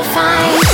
It's the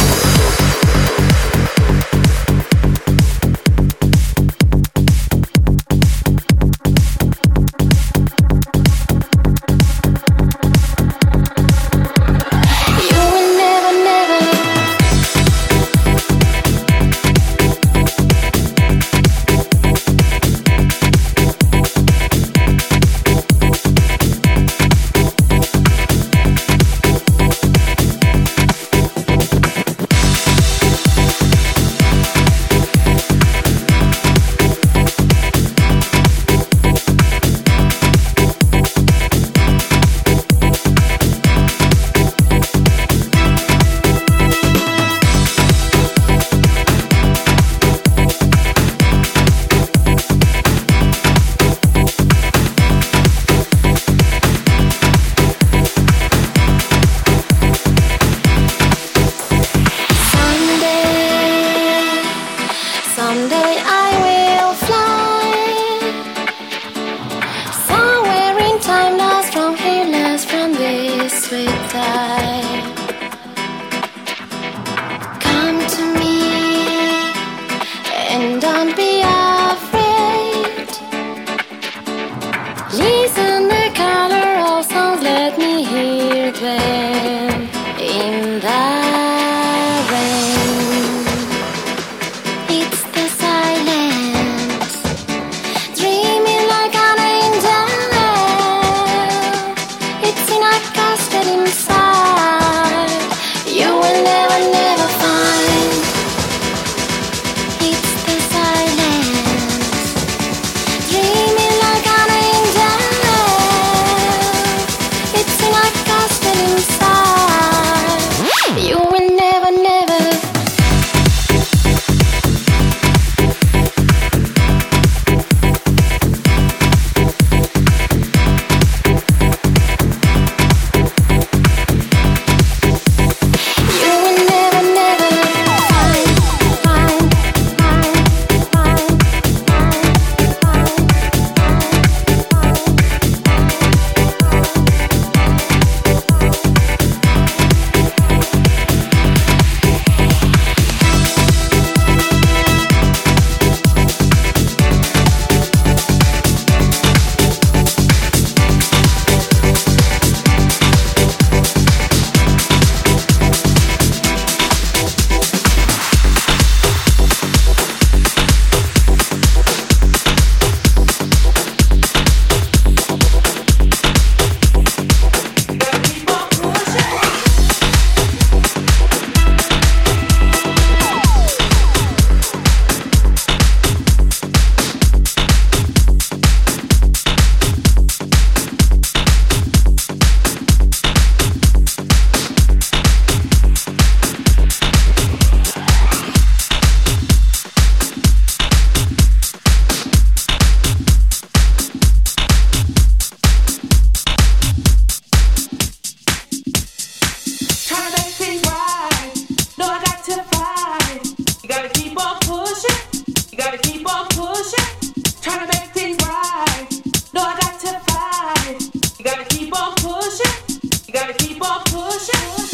gotta keep on pushing.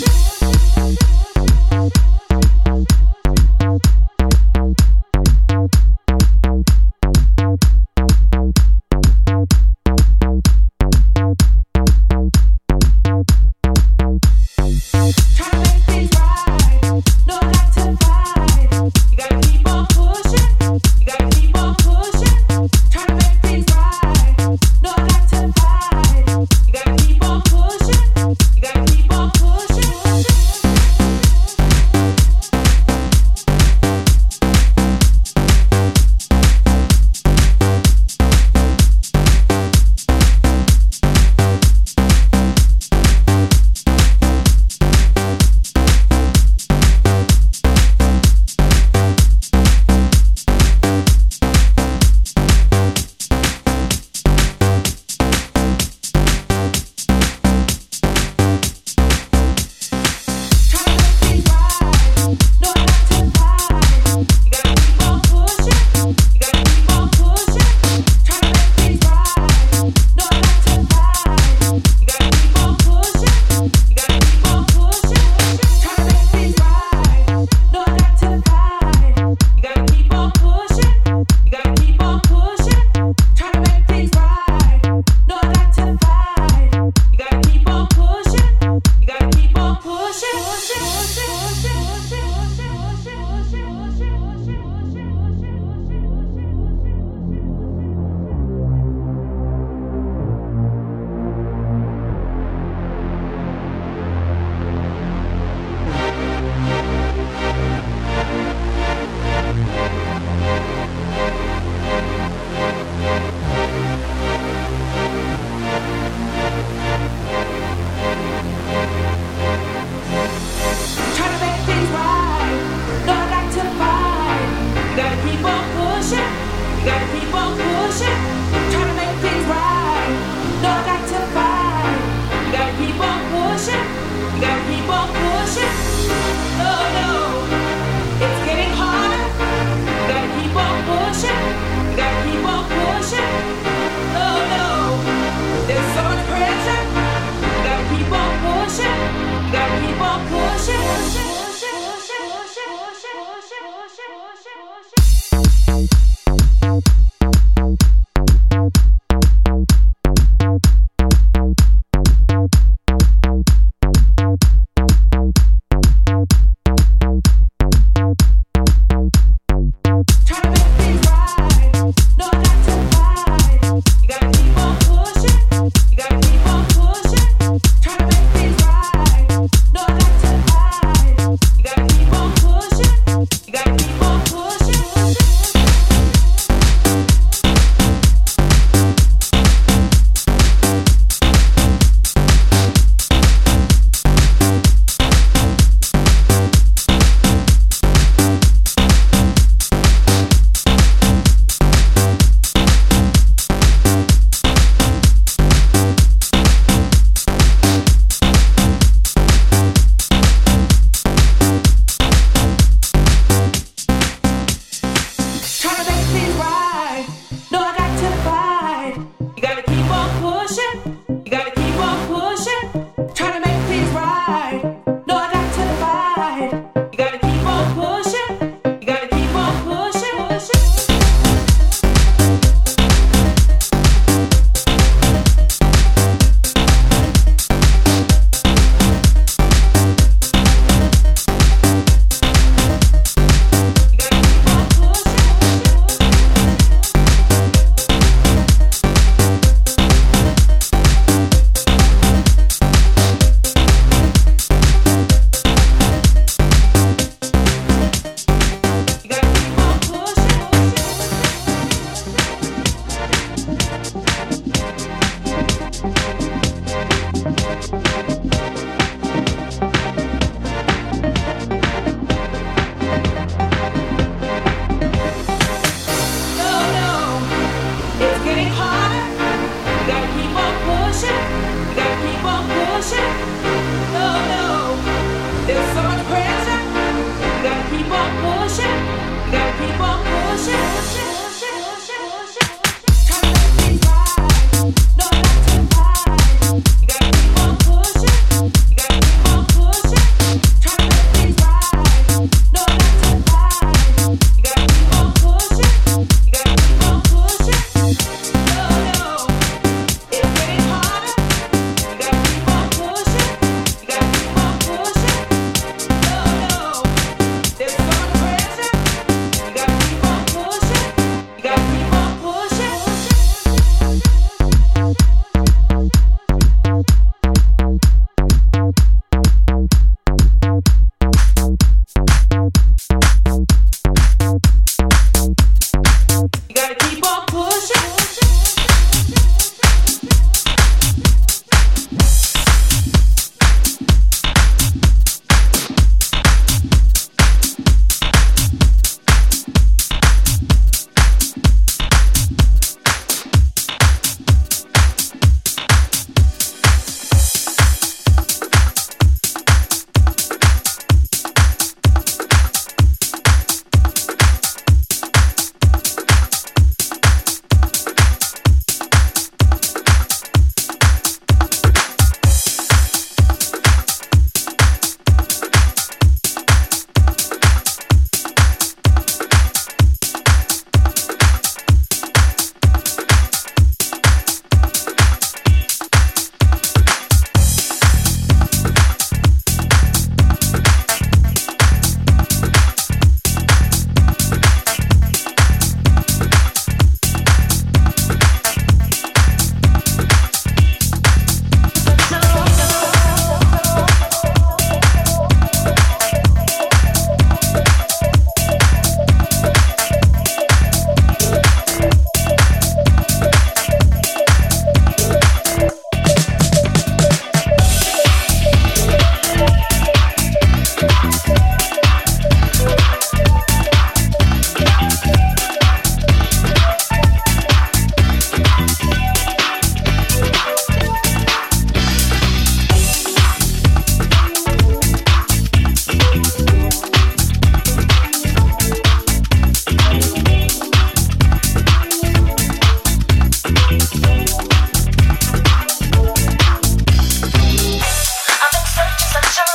side.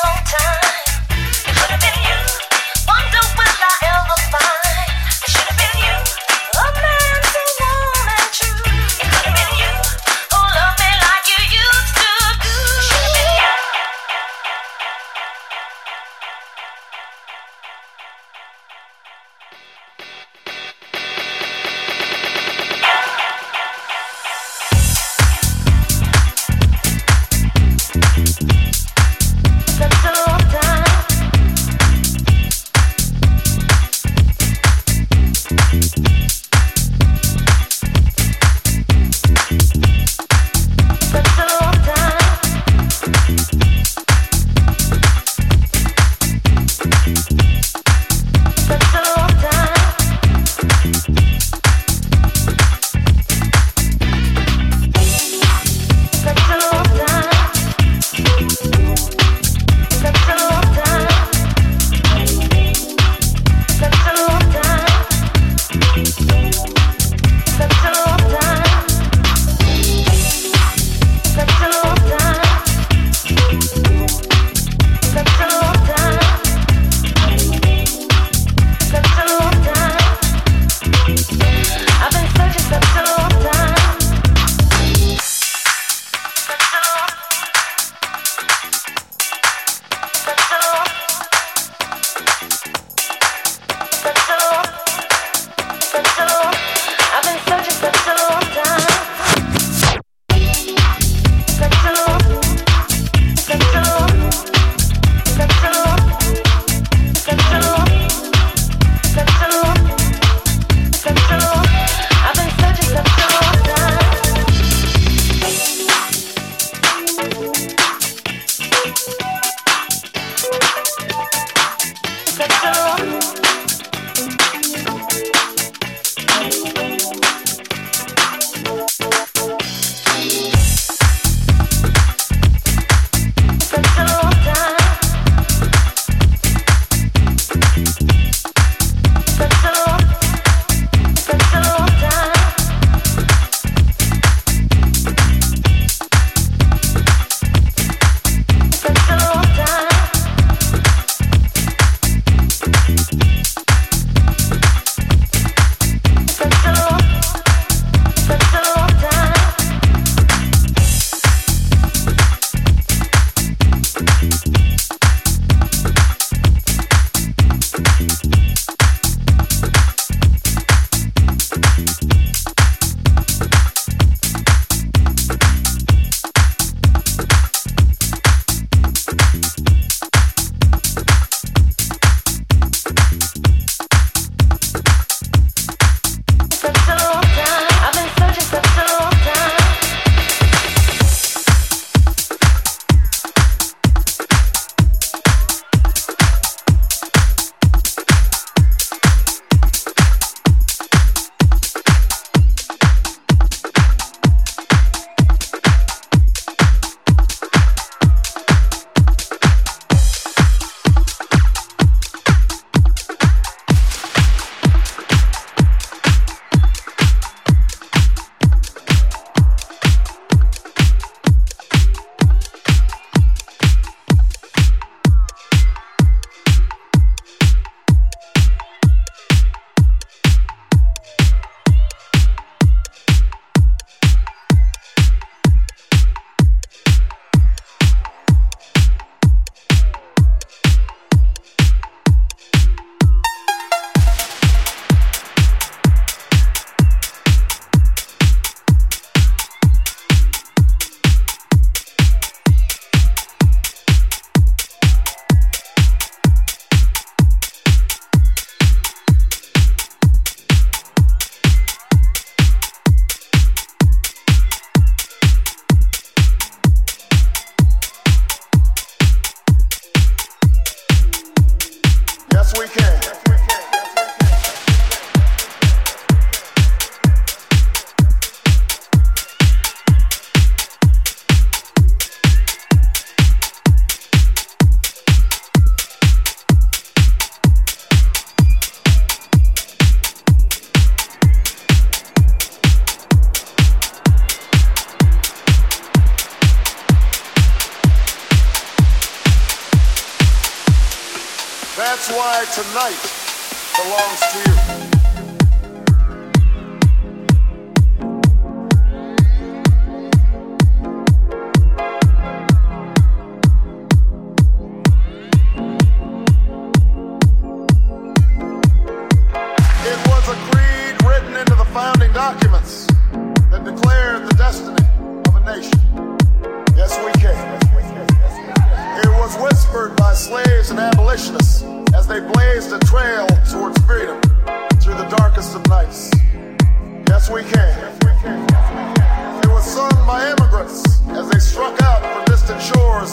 Time.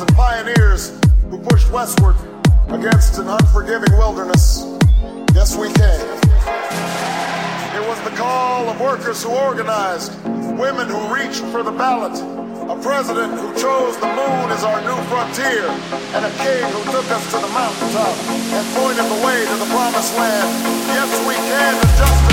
and pioneers who pushed westward against an unforgiving wilderness. Yes, we can. It was the call of workers who organized, women who reached for the ballot, a president who chose the moon as our new frontier, and a king who took us to the mountaintop and pointed the way to the promised land. Yes, we can, To justice.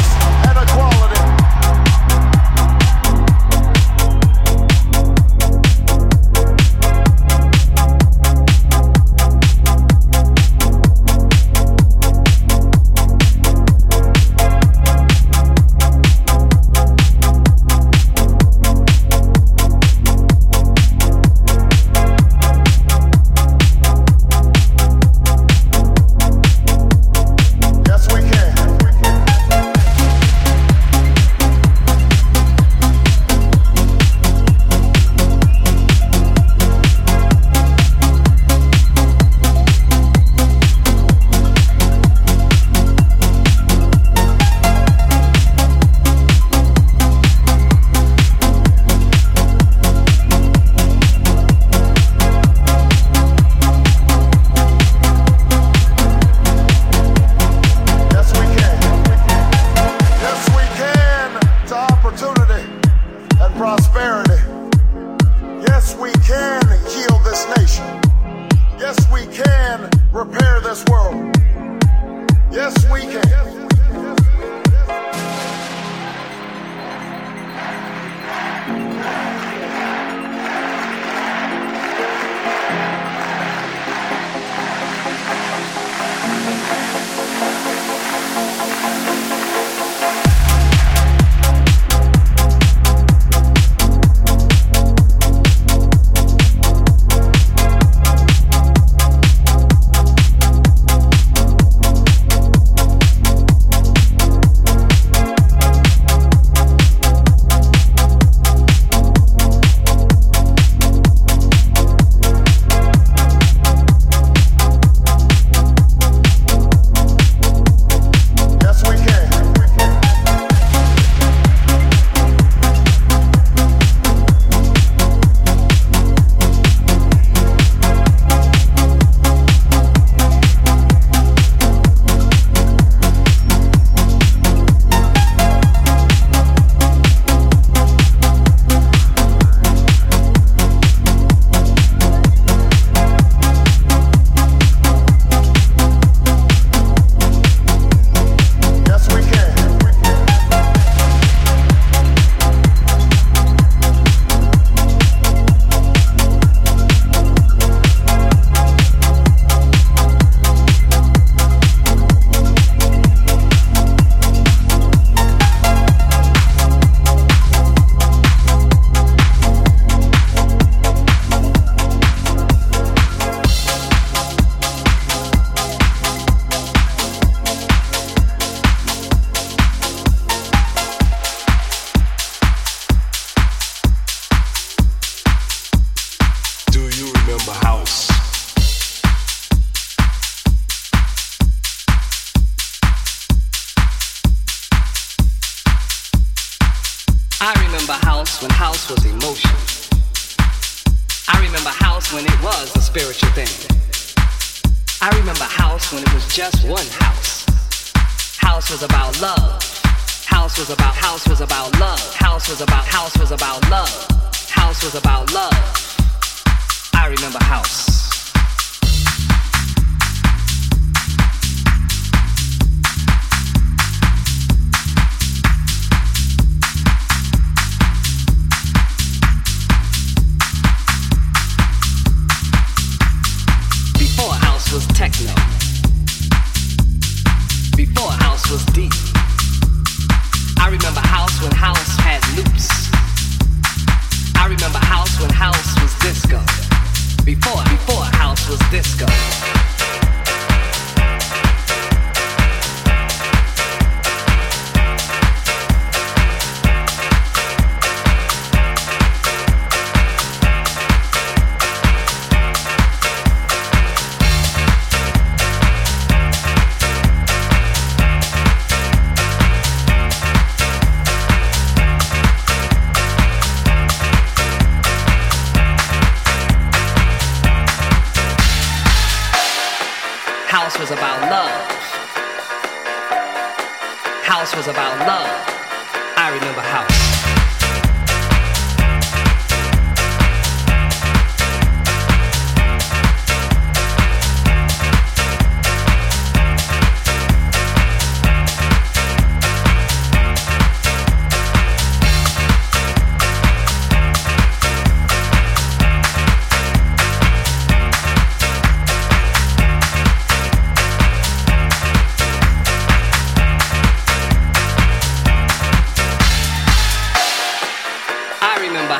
when house was emotion. I remember house when it was a spiritual thing. I remember house when it was just one house. House was about love. House was about house was about love. House was about house was about love. House was about love. I remember house. house was techno. Before house was deep. I remember house when house had loops. I remember house when house was disco. Before, before house was disco. House was about love. I remember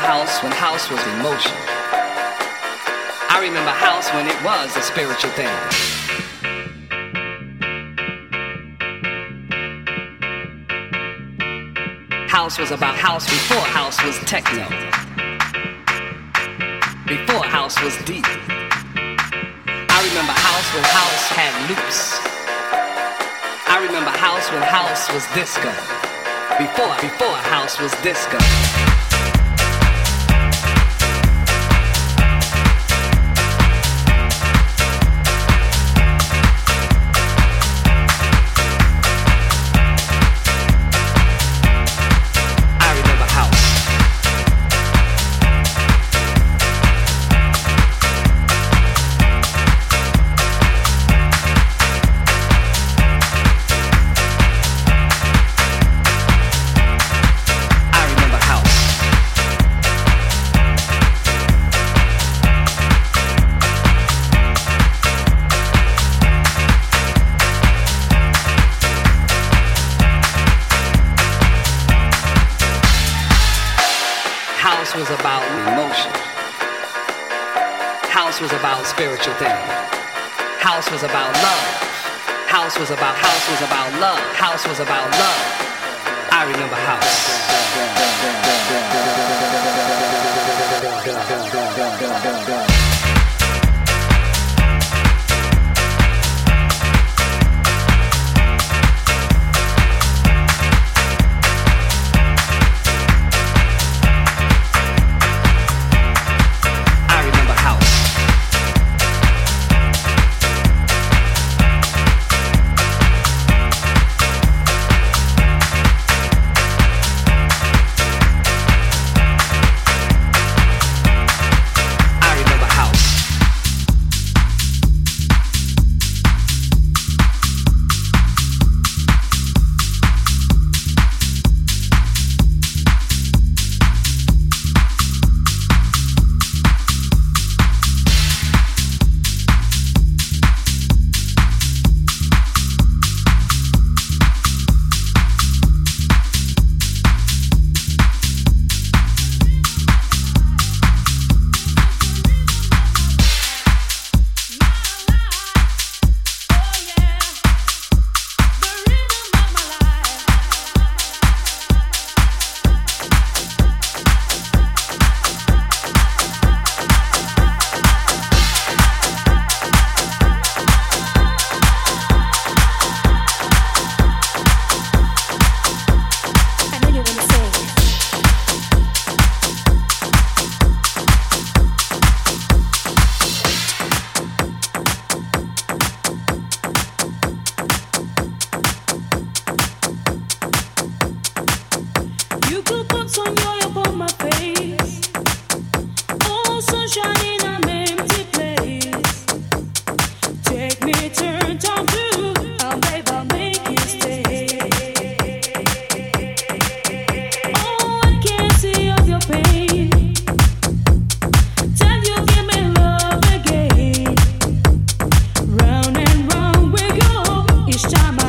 house. when house was emotion. I remember house when it was a spiritual thing. House was about house before house was techno. Before house was deep. I remember house when house had loops. I remember house when house was disco. Before, before house was disco. this time I